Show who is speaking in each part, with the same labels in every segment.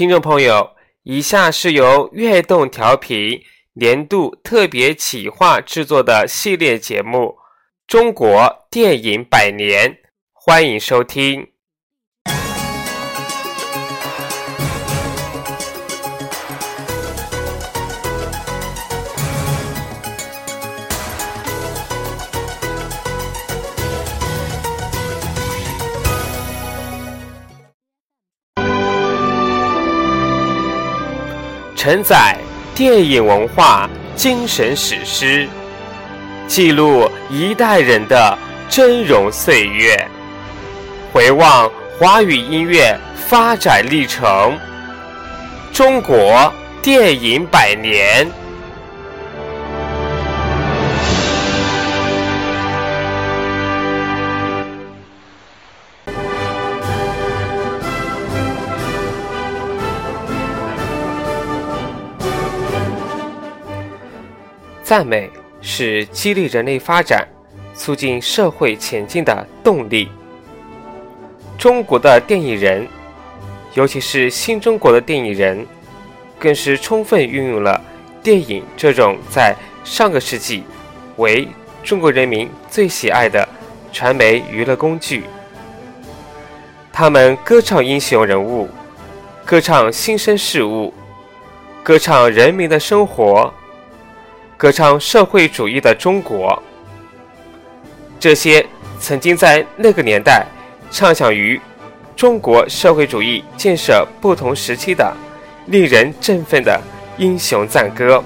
Speaker 1: 听众朋友，以下是由悦动调频年度特别企划制作的系列节目《中国电影百年》，欢迎收听。承载电影文化精神史诗，记录一代人的峥嵘岁月，回望华语音乐发展历程，中国电影百年。赞美是激励人类发展、促进社会前进的动力。中国的电影人，尤其是新中国的电影人，更是充分运用了电影这种在上个世纪为中国人民最喜爱的传媒娱乐工具。他们歌唱英雄人物，歌唱新生事物，歌唱人民的生活。歌唱社会主义的中国，这些曾经在那个年代畅想于中国社会主义建设不同时期的令人振奋的英雄赞歌，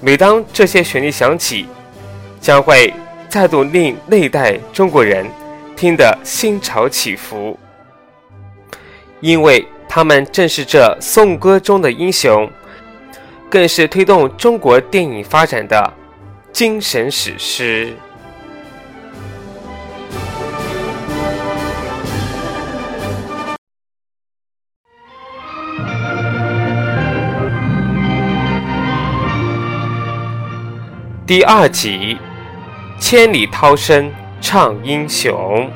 Speaker 1: 每当这些旋律响起，将会再度令那一代中国人听得心潮起伏，因为他们正是这颂歌中的英雄。更是推动中国电影发展的精神史诗。第二集，千里涛声唱英雄。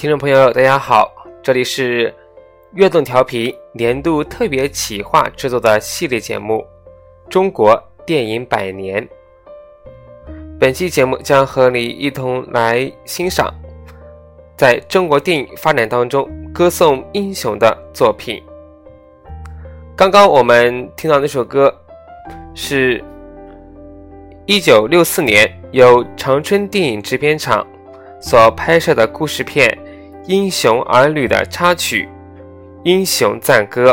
Speaker 1: 听众朋友，大家好，这里是悦动调频年度特别企划制作的系列节目《中国电影百年》。本期节目将和你一同来欣赏在中国电影发展当中歌颂英雄的作品。刚刚我们听到那首歌，是一九六四年由长春电影制片厂所拍摄的故事片。英雄儿女的插曲《英雄赞歌》，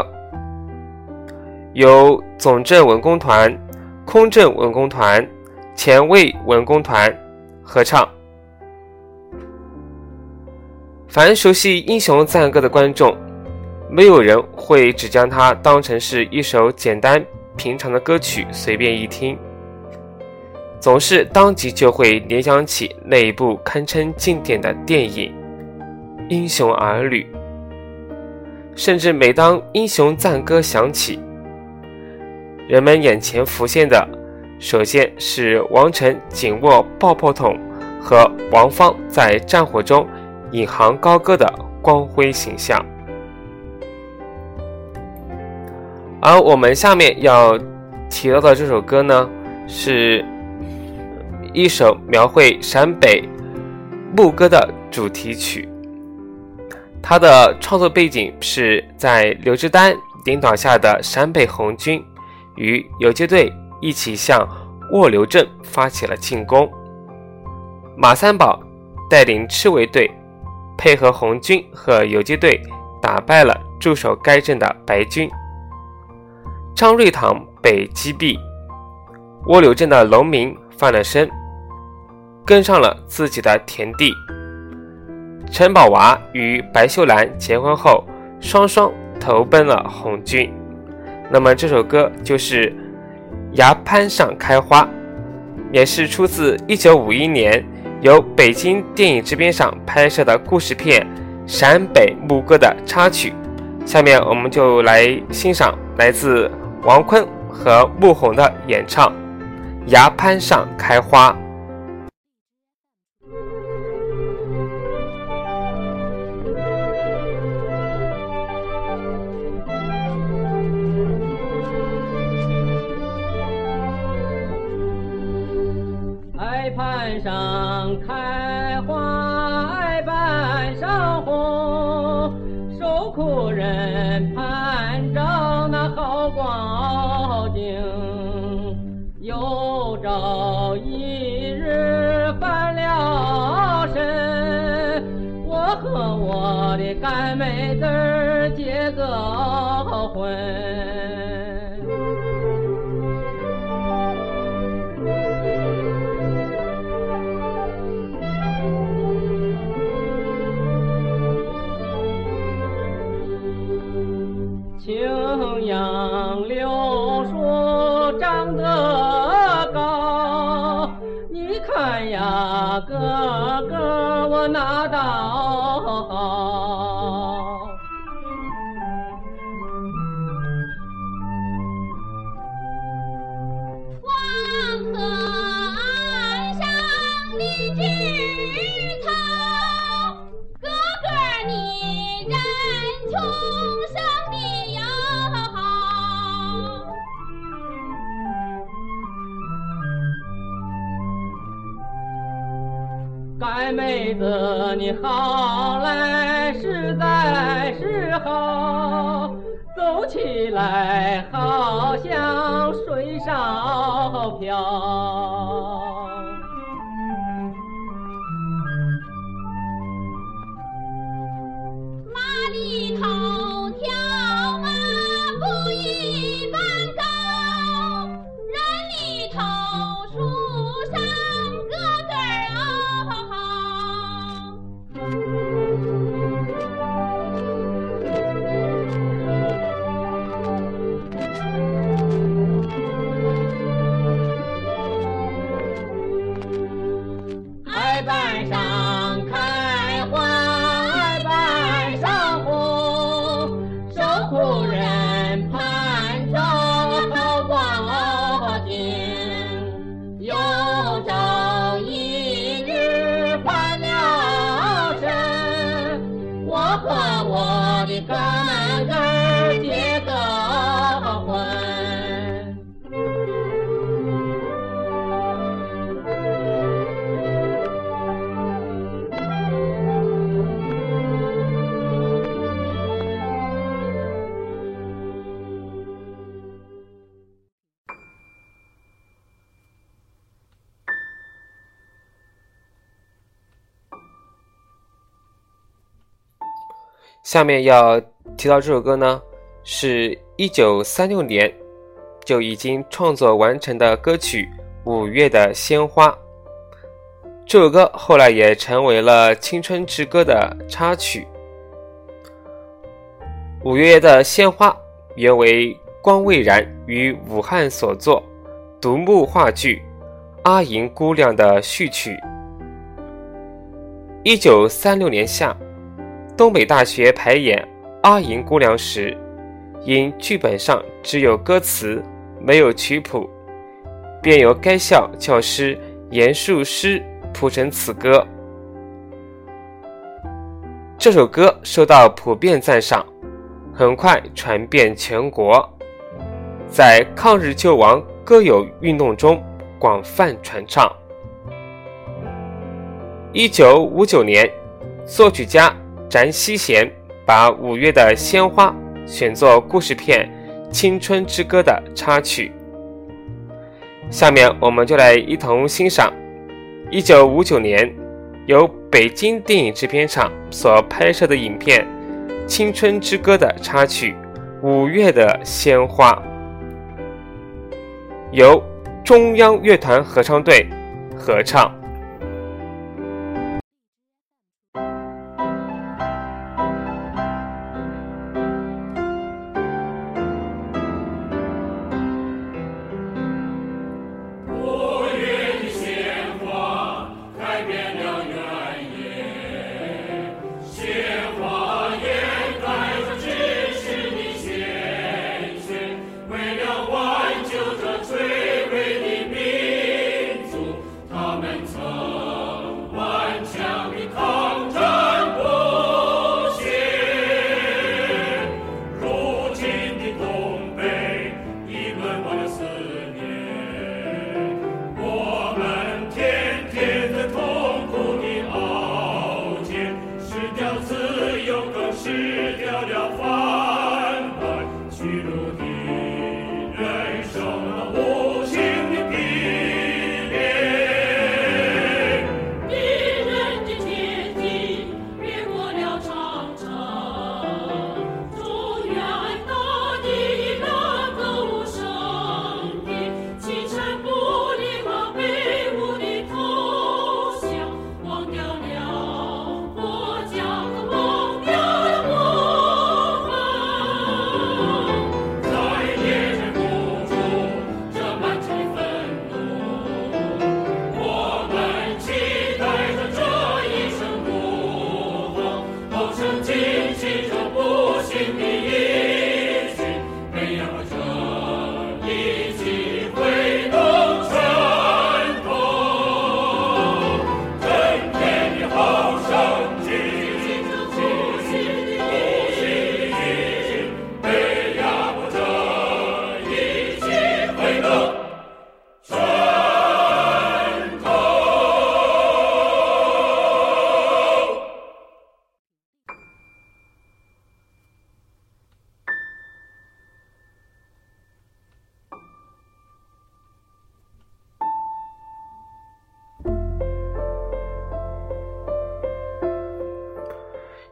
Speaker 1: 由总政文工团、空政文工团、前卫文工团合唱。凡熟悉《英雄赞歌》的观众，没有人会只将它当成是一首简单平常的歌曲随便一听，总是当即就会联想起那一部堪称经典的电影。英雄儿女，甚至每当英雄赞歌响起，人们眼前浮现的，首先是王晨紧握爆破筒和王芳在战火中引吭高歌的光辉形象。而我们下面要提到的这首歌呢，是一首描绘陕北牧歌的主题曲。他的创作背景是在刘志丹领导下的陕北红军与游击队一起向卧流镇发起了进攻。马三宝带领赤卫队，配合红军和游击队，打败了驻守该镇的白军。张瑞堂被击毙，卧流镇的农民翻了身，跟上了自己的田地。陈宝娃与白秀兰结婚后，双双投奔了红军。那么这首歌就是《崖畔上开花》，也是出自1951年由北京电影制片厂拍摄的故事片《陕北牧歌》的插曲。下面我们就来欣赏来自王坤和穆红的演唱《崖畔上开花》。
Speaker 2: 上开花，半上红，受苦人盼着那好光景。有朝一日翻了身，我和我的干妹子结个婚。的
Speaker 1: 下面要提到这首歌呢，是一九三六年就已经创作完成的歌曲《五月的鲜花》。这首歌后来也成为了《青春之歌》的插曲。《五月的鲜花》原为光未然于武汉所作独幕话剧《阿银姑娘》的序曲。一九三六年夏，东北大学排演《阿银姑娘》时，因剧本上只有歌词没有曲谱，便由该校教师严树师谱成此歌。这首歌受到普遍赞赏，很快传遍全国，在抗日救亡歌友运动中广泛传唱。一九五九年，作曲家翟希贤把五月的鲜花选作故事片《青春之歌》的插曲。下面我们就来一同欣赏一九五九年由北京电影制片厂所拍摄的影片《青春之歌》的插曲《五月的鲜花》，由中央乐团合唱队合唱。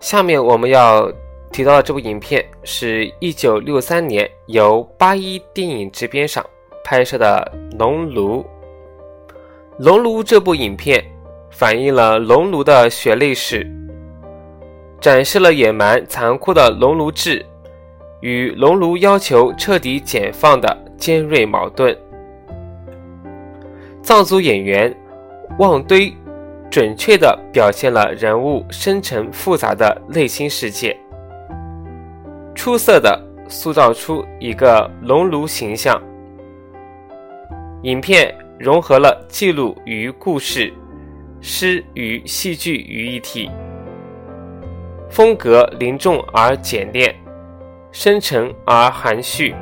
Speaker 1: 下面我们要提到的这部影片是一九六三年由八一电影制片厂拍摄的《熔炉》。《熔炉》这部影片反映了熔炉的血泪史，展示了野蛮残酷的熔炉制与熔炉要求彻底解放的尖锐矛盾。藏族演员旺堆准确地表现了人物深沉复杂的内心世界，出色地塑造出一个熔炉形象。影片融合了记录与故事、诗与戏剧于一体，
Speaker 2: 风格凝重而简练，深沉而含蓄。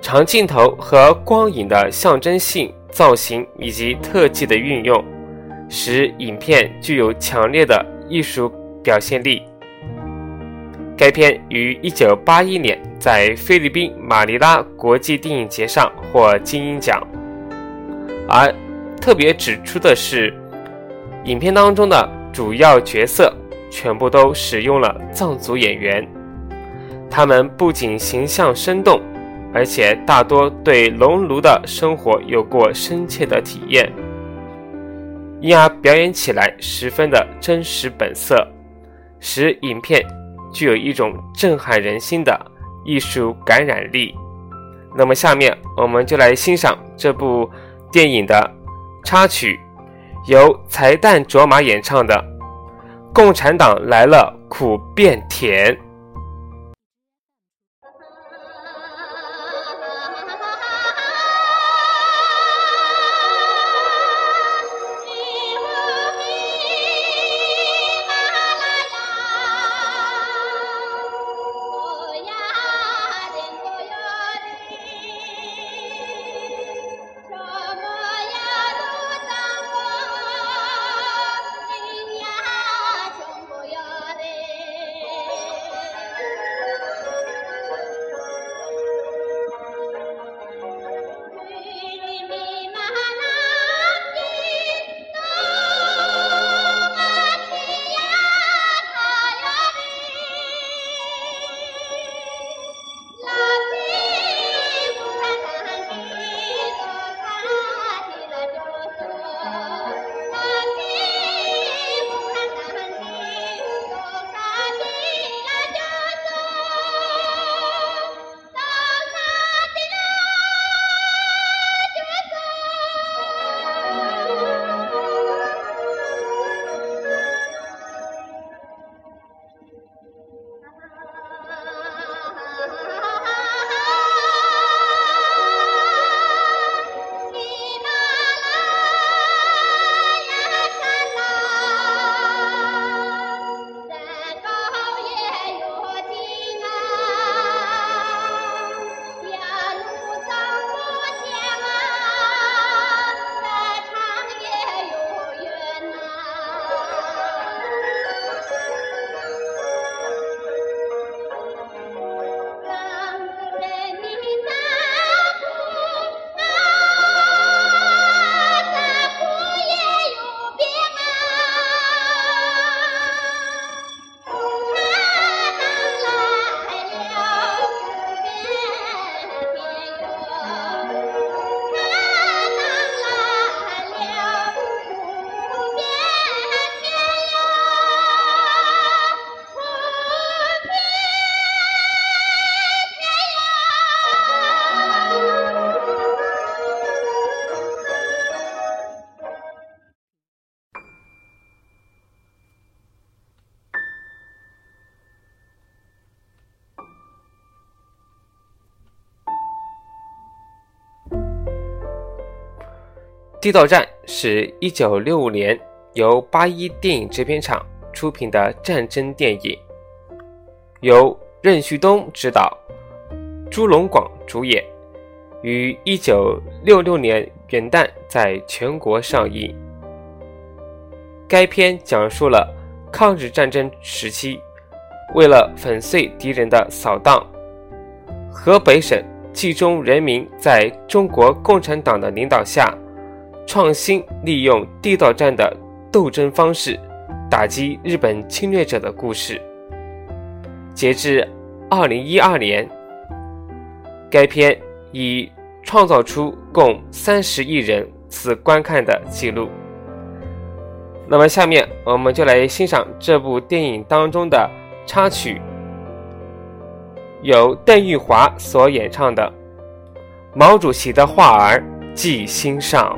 Speaker 2: 长镜头和光影的象征性造型以及特技的运用，使影片具有强烈的艺术表现力。该片于1981年在菲律宾马尼拉国际电影节上获金鹰奖。而特别指出的是，影片当中的主要角色全部都使用了藏族演员，他们不仅形象生动，而且大多对农奴的生活有过深切的体验，因而表演起来十分的真实本色，使影片。具有一种震撼人心的艺术感染力。那么，下面我们就来欣赏这部电影的插曲，由财旦卓玛演唱的《共产党来了，苦变甜》。《地道战》是一九六五年由八一电影制片厂出品的战争电影，由任旭东执导，朱龙广主演，于一九六六年元旦在全国上映。该片讲述了抗日战争时期，为了粉碎敌人的扫荡，河北省冀中人民在中国共产党的领导下。创新利用地道战的斗争方式打击日本侵略者的故事。截至二零一二年，该片已创造出共三十亿人次观看的记录。那么，下面我们就来欣赏这部电影当中的插曲，由邓玉华所演唱的《毛主席的话儿记心上》。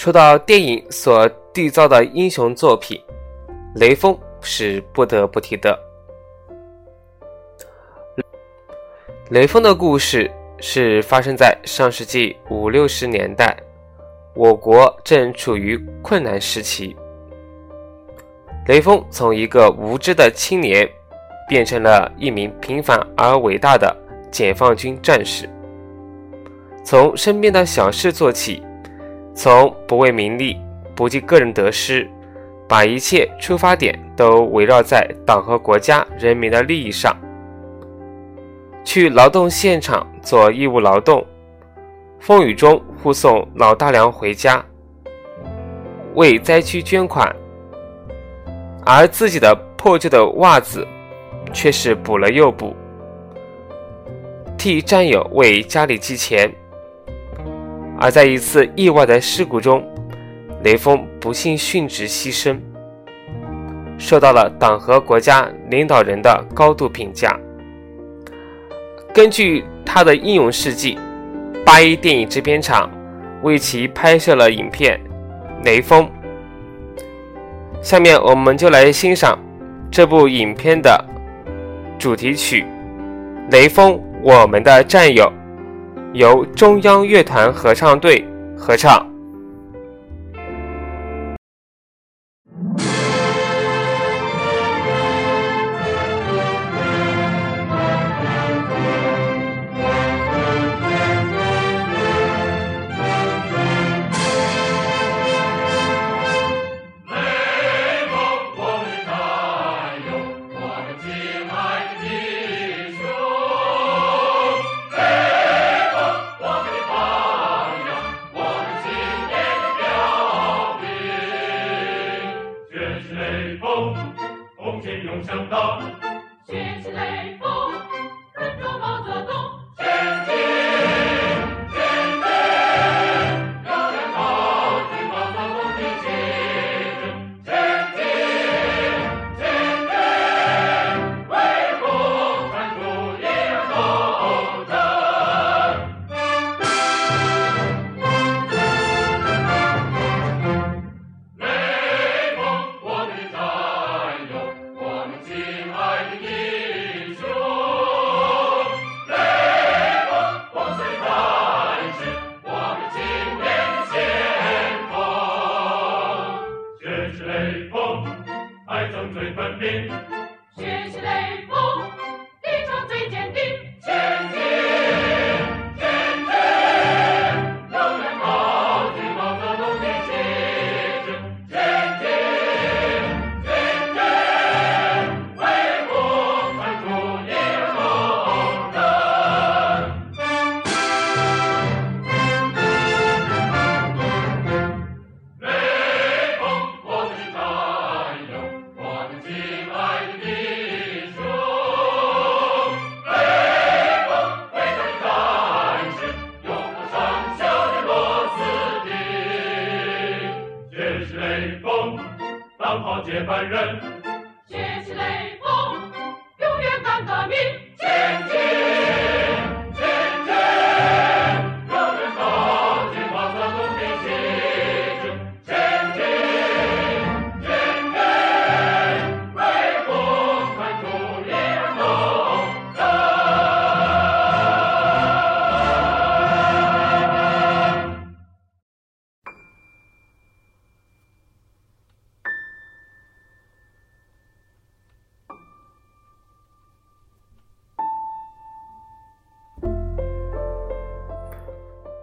Speaker 1: 说到电影所缔造的英雄作品，雷锋是不得不提的。雷锋的故事是发生在上世纪五六十年代，我国正处于困难时期。雷锋从一个无知的青年，变成了一名平凡而伟大的解放军战士。从身边的小事做起，从不为名利、不计个人得失，把一切出发点都围绕在党和国家人民的利益上。去劳动现场做义务劳动，风雨中护送老大娘回家，为灾区捐款，而自己的破旧的袜子却是补了又补，替战友为家里寄钱。而在一次意外的事故中，雷锋不幸殉职牺牲，受到了党和国家领导人的高度评价。根据他的英勇事迹，八一电影制片厂为其拍摄了影片《雷锋》。下面我们就来欣赏这部影片的主题曲《雷锋，我们的战友》。由中央乐团合唱队合唱。
Speaker 3: don't go.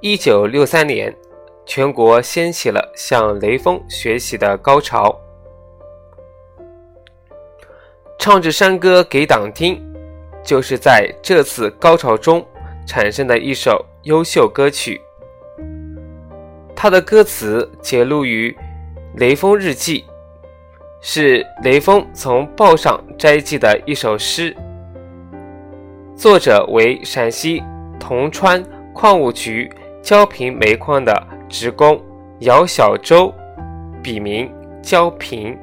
Speaker 1: 一九六三年，全国掀起了向雷锋学习的高潮。唱支山歌给党听，就是在这次高潮中产生的一首优秀歌曲。它的歌词节录于《雷锋日记》，是雷锋从报上摘记的一首诗。作者为陕西铜川矿务局焦平煤矿的职工姚小周，笔名焦平。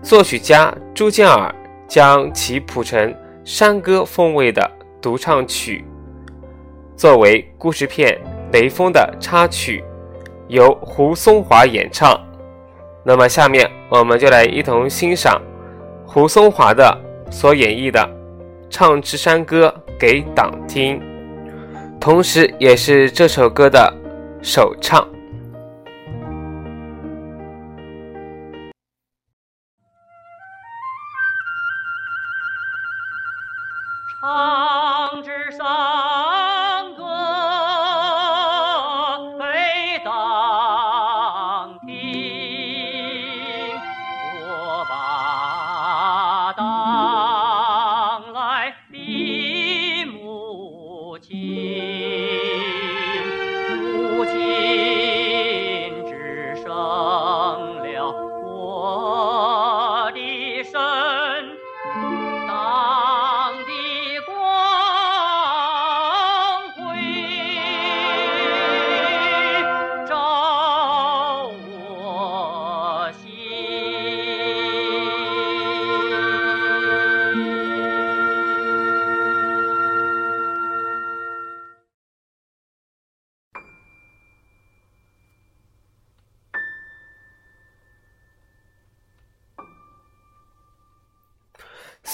Speaker 1: 作曲家朱建尔将其谱成山歌风味的独唱曲，作为故事片《雷锋》的插曲，由胡松华演唱。那么下面我们就来一同欣赏胡松华的所演绎的《唱支山歌给党听》，同时也是这首歌的首唱。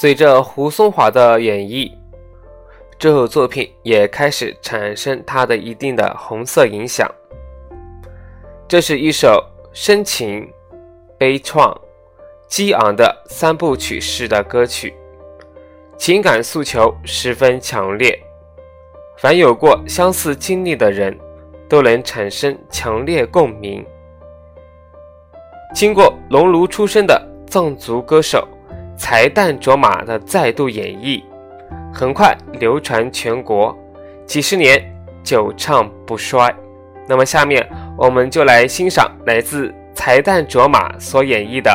Speaker 1: 随着胡松华的演绎，这首作品也开始产生它的一定的红色影响。这是一首深情、悲怆、激昂的三部曲式的歌曲，情感诉求十分强烈，凡有过相似经历的人都能产生强烈共鸣。经过熔炉出身的藏族歌手。才旦卓玛的再度演绎，很快流传全国，几十年久唱不衰。那么，下面我们就来欣赏来自才旦卓玛所演绎的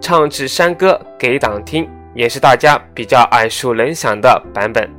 Speaker 1: 《唱支山歌给党听》，也是大家比较耳熟能详的版本。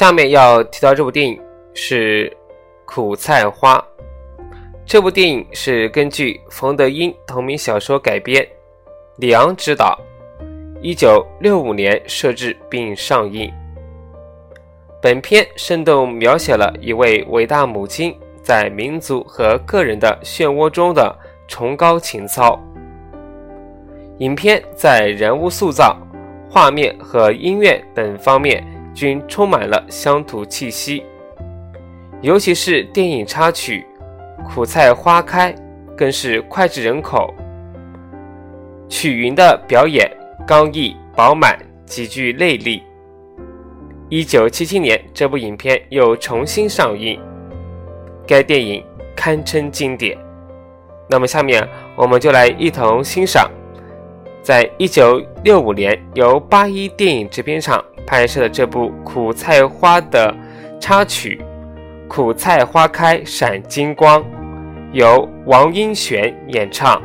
Speaker 1: 下面要提到这部电影是《苦菜花》。这部电影是根据冯德英同名小说改编，李昂执导，一九六五年摄制并上映。本片生动描写了一位伟大母亲在民族和个人的漩涡中的崇高情操。影片在人物塑造、画面和音乐等方面均充满了乡土气息，尤其是电影插曲。苦菜花开，更是脍炙人口。曲云的表演刚毅饱满，极具内力。一九七七年，这部影片又重新上映，该电影堪称经典。那么，下面我们就来一同欣赏，在一九六五年由八一电影制片厂拍摄的这部《苦菜花》的插曲。苦菜花开闪金光，由王英璇演唱。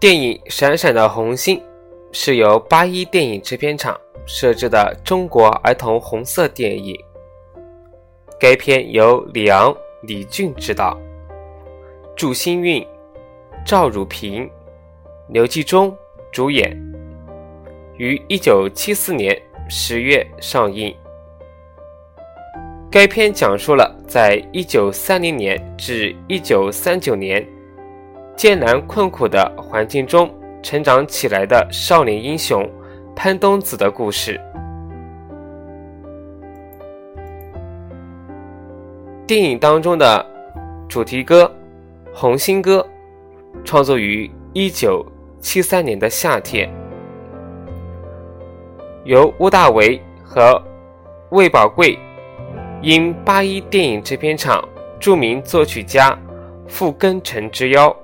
Speaker 1: 电影《闪闪的红星》是由八一电影制片厂摄制的中国儿童红色电影。该片由李昂、李俊执导，祝星韵、赵汝平、刘继忠主演，于一九七四年十月上映。该片讲述了在一九三零年至一九三九年。艰难困苦的环境中成长起来的少年英雄潘冬子的故事。电影当中的主题歌《红星歌》创作于一九七三年的夏天，由乌大维和魏宝贵因八一电影制片厂著名作曲家傅庚辰之邀。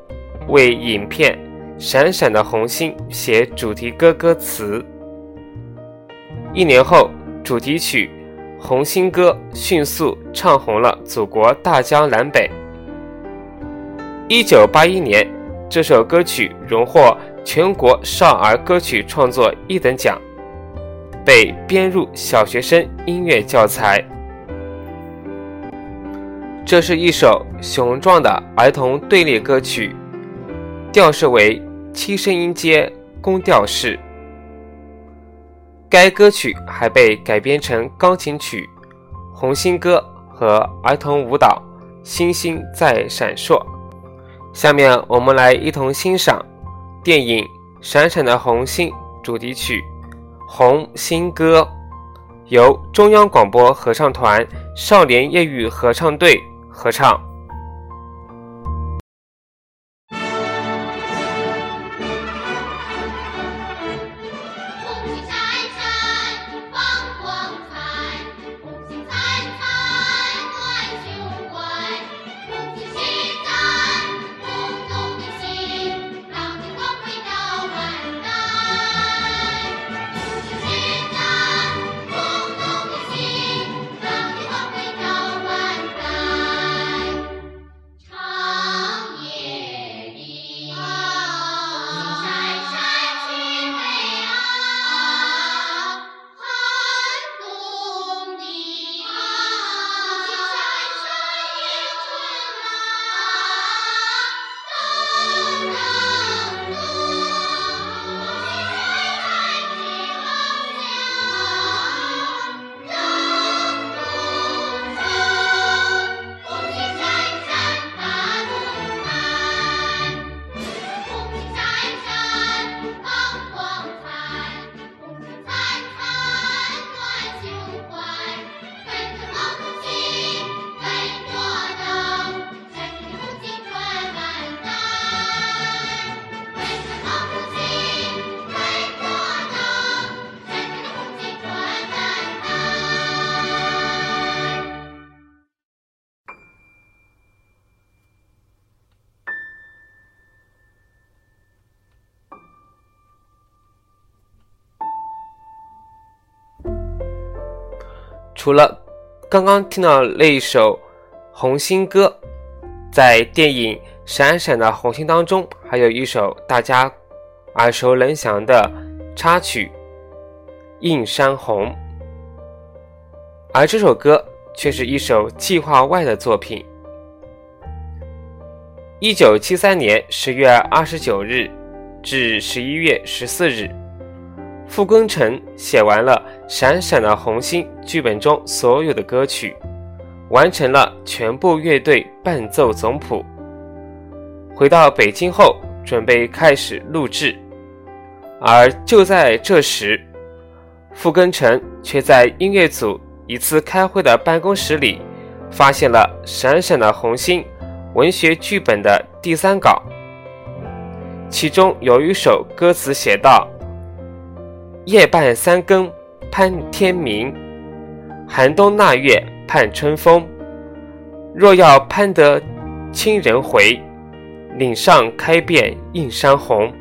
Speaker 1: 为影片《闪闪的红星》写主题歌歌词。一年后，主题曲《红星歌》迅速唱红了祖国大江南北。一九八一年，这首歌曲荣获全国少儿歌曲创作一等奖，被编入小学生音乐教材。这是一首雄壮的儿童队列歌曲，调式为七声音阶宫调式。该歌曲还被改编成钢琴曲《红星歌》和儿童舞蹈《星星在闪烁》。下面我们来一同欣赏电影《闪闪的红星》主题曲《红星歌》，由中央广播合唱团少年业余合唱队。合唱。除了刚刚听到那一首《红星歌》，在电影《闪闪的红星》当中，还有一首大家耳熟能详的插曲《映山红》，而这首歌却是一首计划外的作品。一九七三年十月二十九日至十一月十四日。傅庚辰写完了《闪闪的红星》剧本中所有的歌曲，完成了全部乐队伴奏总谱。回到北京后，准备开始录制，而就在这时，傅庚辰却在音乐组一次开会的办公室里，发现了《闪闪的红星》文学剧本的第三稿，其中有一首歌词写道。夜半三更盼天明，寒冬腊月盼春风。若要盼得亲人回，岭上开遍映山红。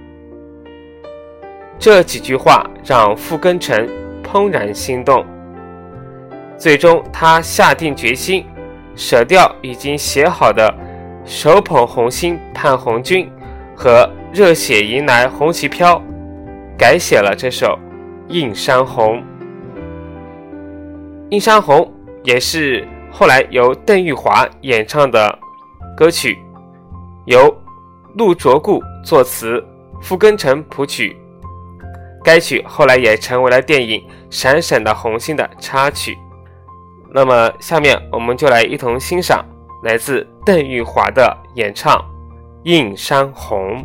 Speaker 1: 这几句话让傅庚辰怦然心动，最终他下定决心，舍掉已经写好的“手捧红星盼红军”和“热血迎来红旗飘”，改写了这首。《映山红》，《映山红》也是后来由邓玉华演唱的歌曲，由陆卓固作词，傅庚辰谱曲。该曲后来也成为了电影《闪闪的红星》的插曲。那么，下面我们就来一同欣赏来自邓玉华的演唱《映山红》。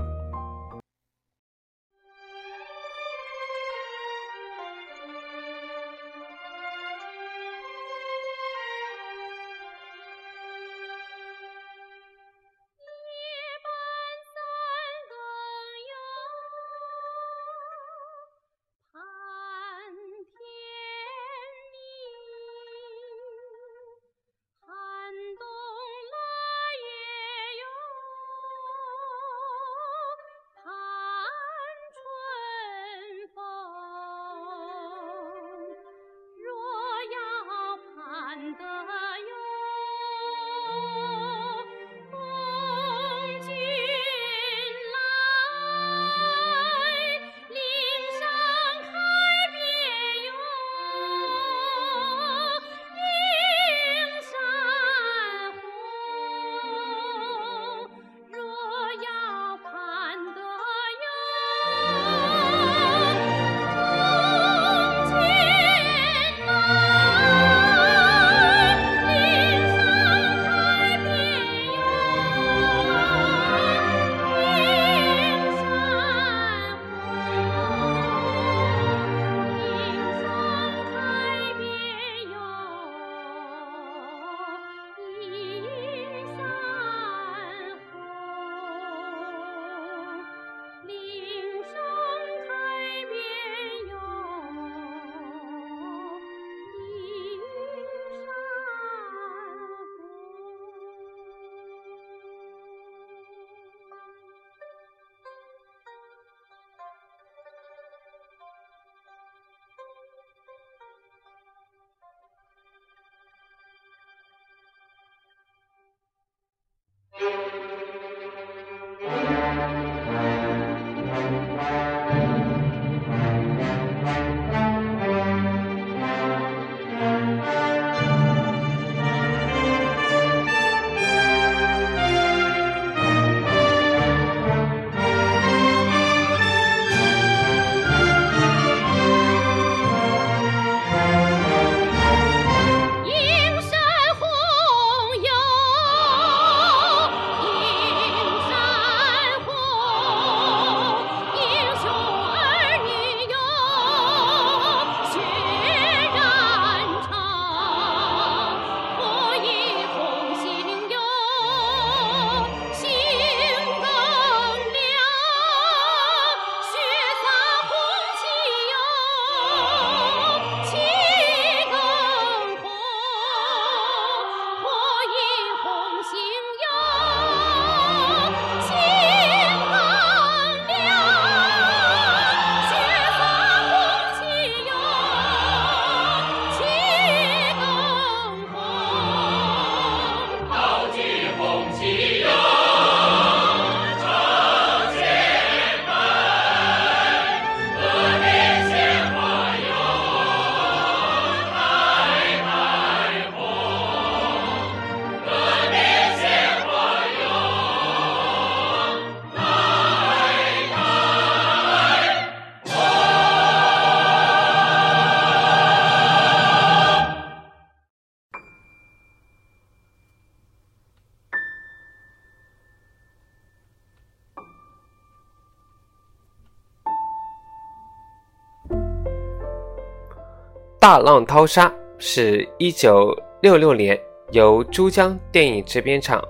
Speaker 1: 大浪淘沙是一九六六年由珠江电影制片厂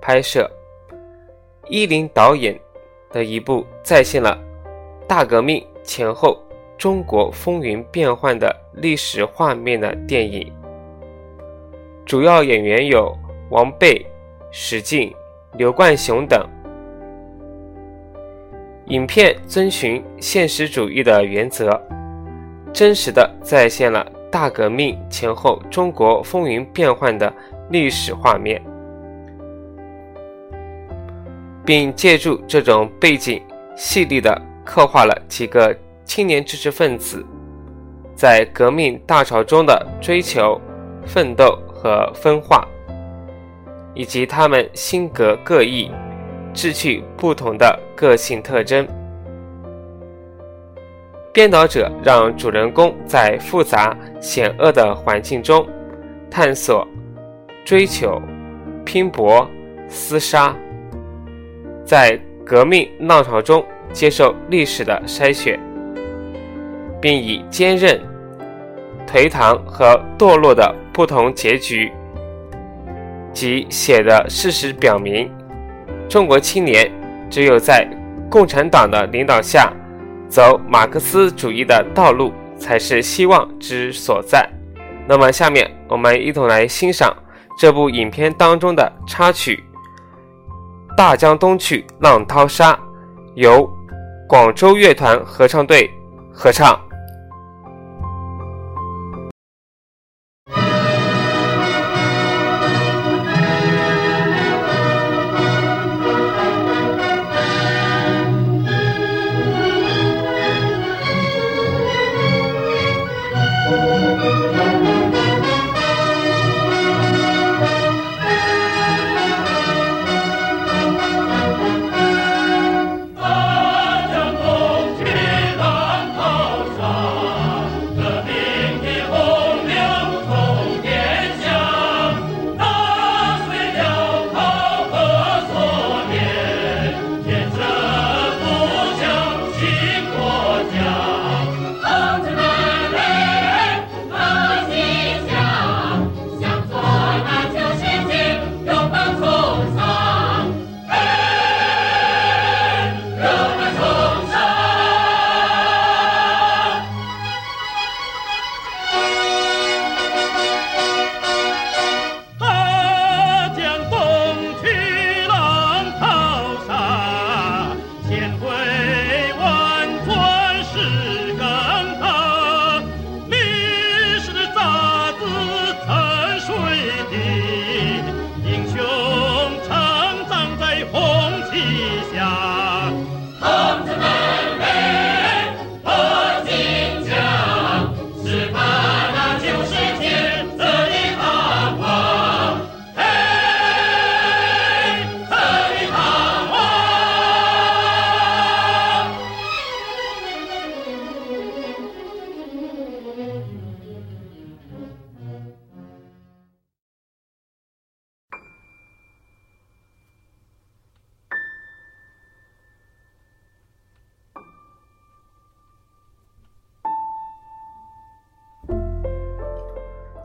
Speaker 1: 拍摄，伊林导演的一部再现了大革命前后中国风云变幻的历史画面的电影。主要演员有王贝、史进、刘冠雄等。影片遵循现实主义的原则，真实的再现了大革命前后中国风云变幻的历史画面，并借助这种背景，细腻的刻画了几个青年知识分子在革命大潮中的追求、奋斗和分化，以及他们性格各异。志趣不同的个性特征。编导者让主人公在复杂险恶的环境中探索、追求、拼搏、厮杀，在革命浪潮中接受历史的筛选，并以坚韧、颓唐和堕落的不同结局，及写的事实表明。中国青年只有在共产党的领导下，走马克思主义的道路，才是希望之所在。那么，下面我们一同来欣赏这部影片当中的插曲《大江东去，浪淘沙》，由广州乐团合唱队合唱。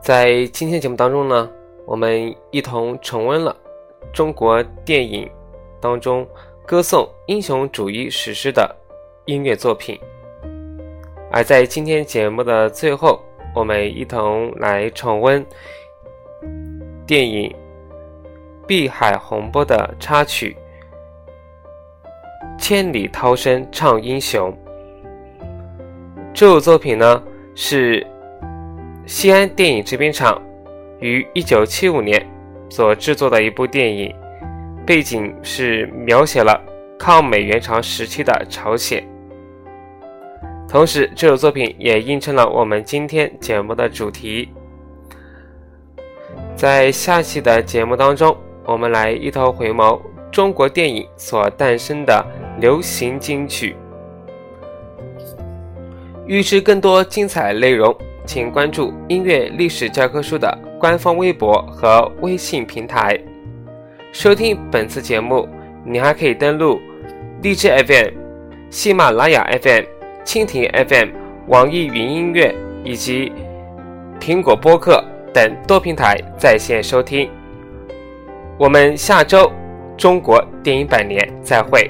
Speaker 1: 在今天节目当中呢，我们一同重温了中国电影当中歌颂英雄主义史诗的音乐作品。而在今天节目的最后，我们一同来重温电影《碧海洪波》的插曲《千里涛声唱英雄》。这首作品呢是。西安电影制片厂于一九七五年所制作的一部电影，背景是描写了抗美援朝时期的朝鲜。同时，这首作品也映衬了我们今天节目的主题。在下期的节目当中，我们来一头回眸中国电影所诞生的流行金曲。预知更多精彩内容。请关注音乐历史教科书的官方微博和微信平台，收听本次节目。你还可以登录荔枝 FM、喜马拉雅 FM、蜻蜓 FM、网易云音乐以及
Speaker 2: 苹果播客等多平台在线收听。我们下周中国电影百年再会。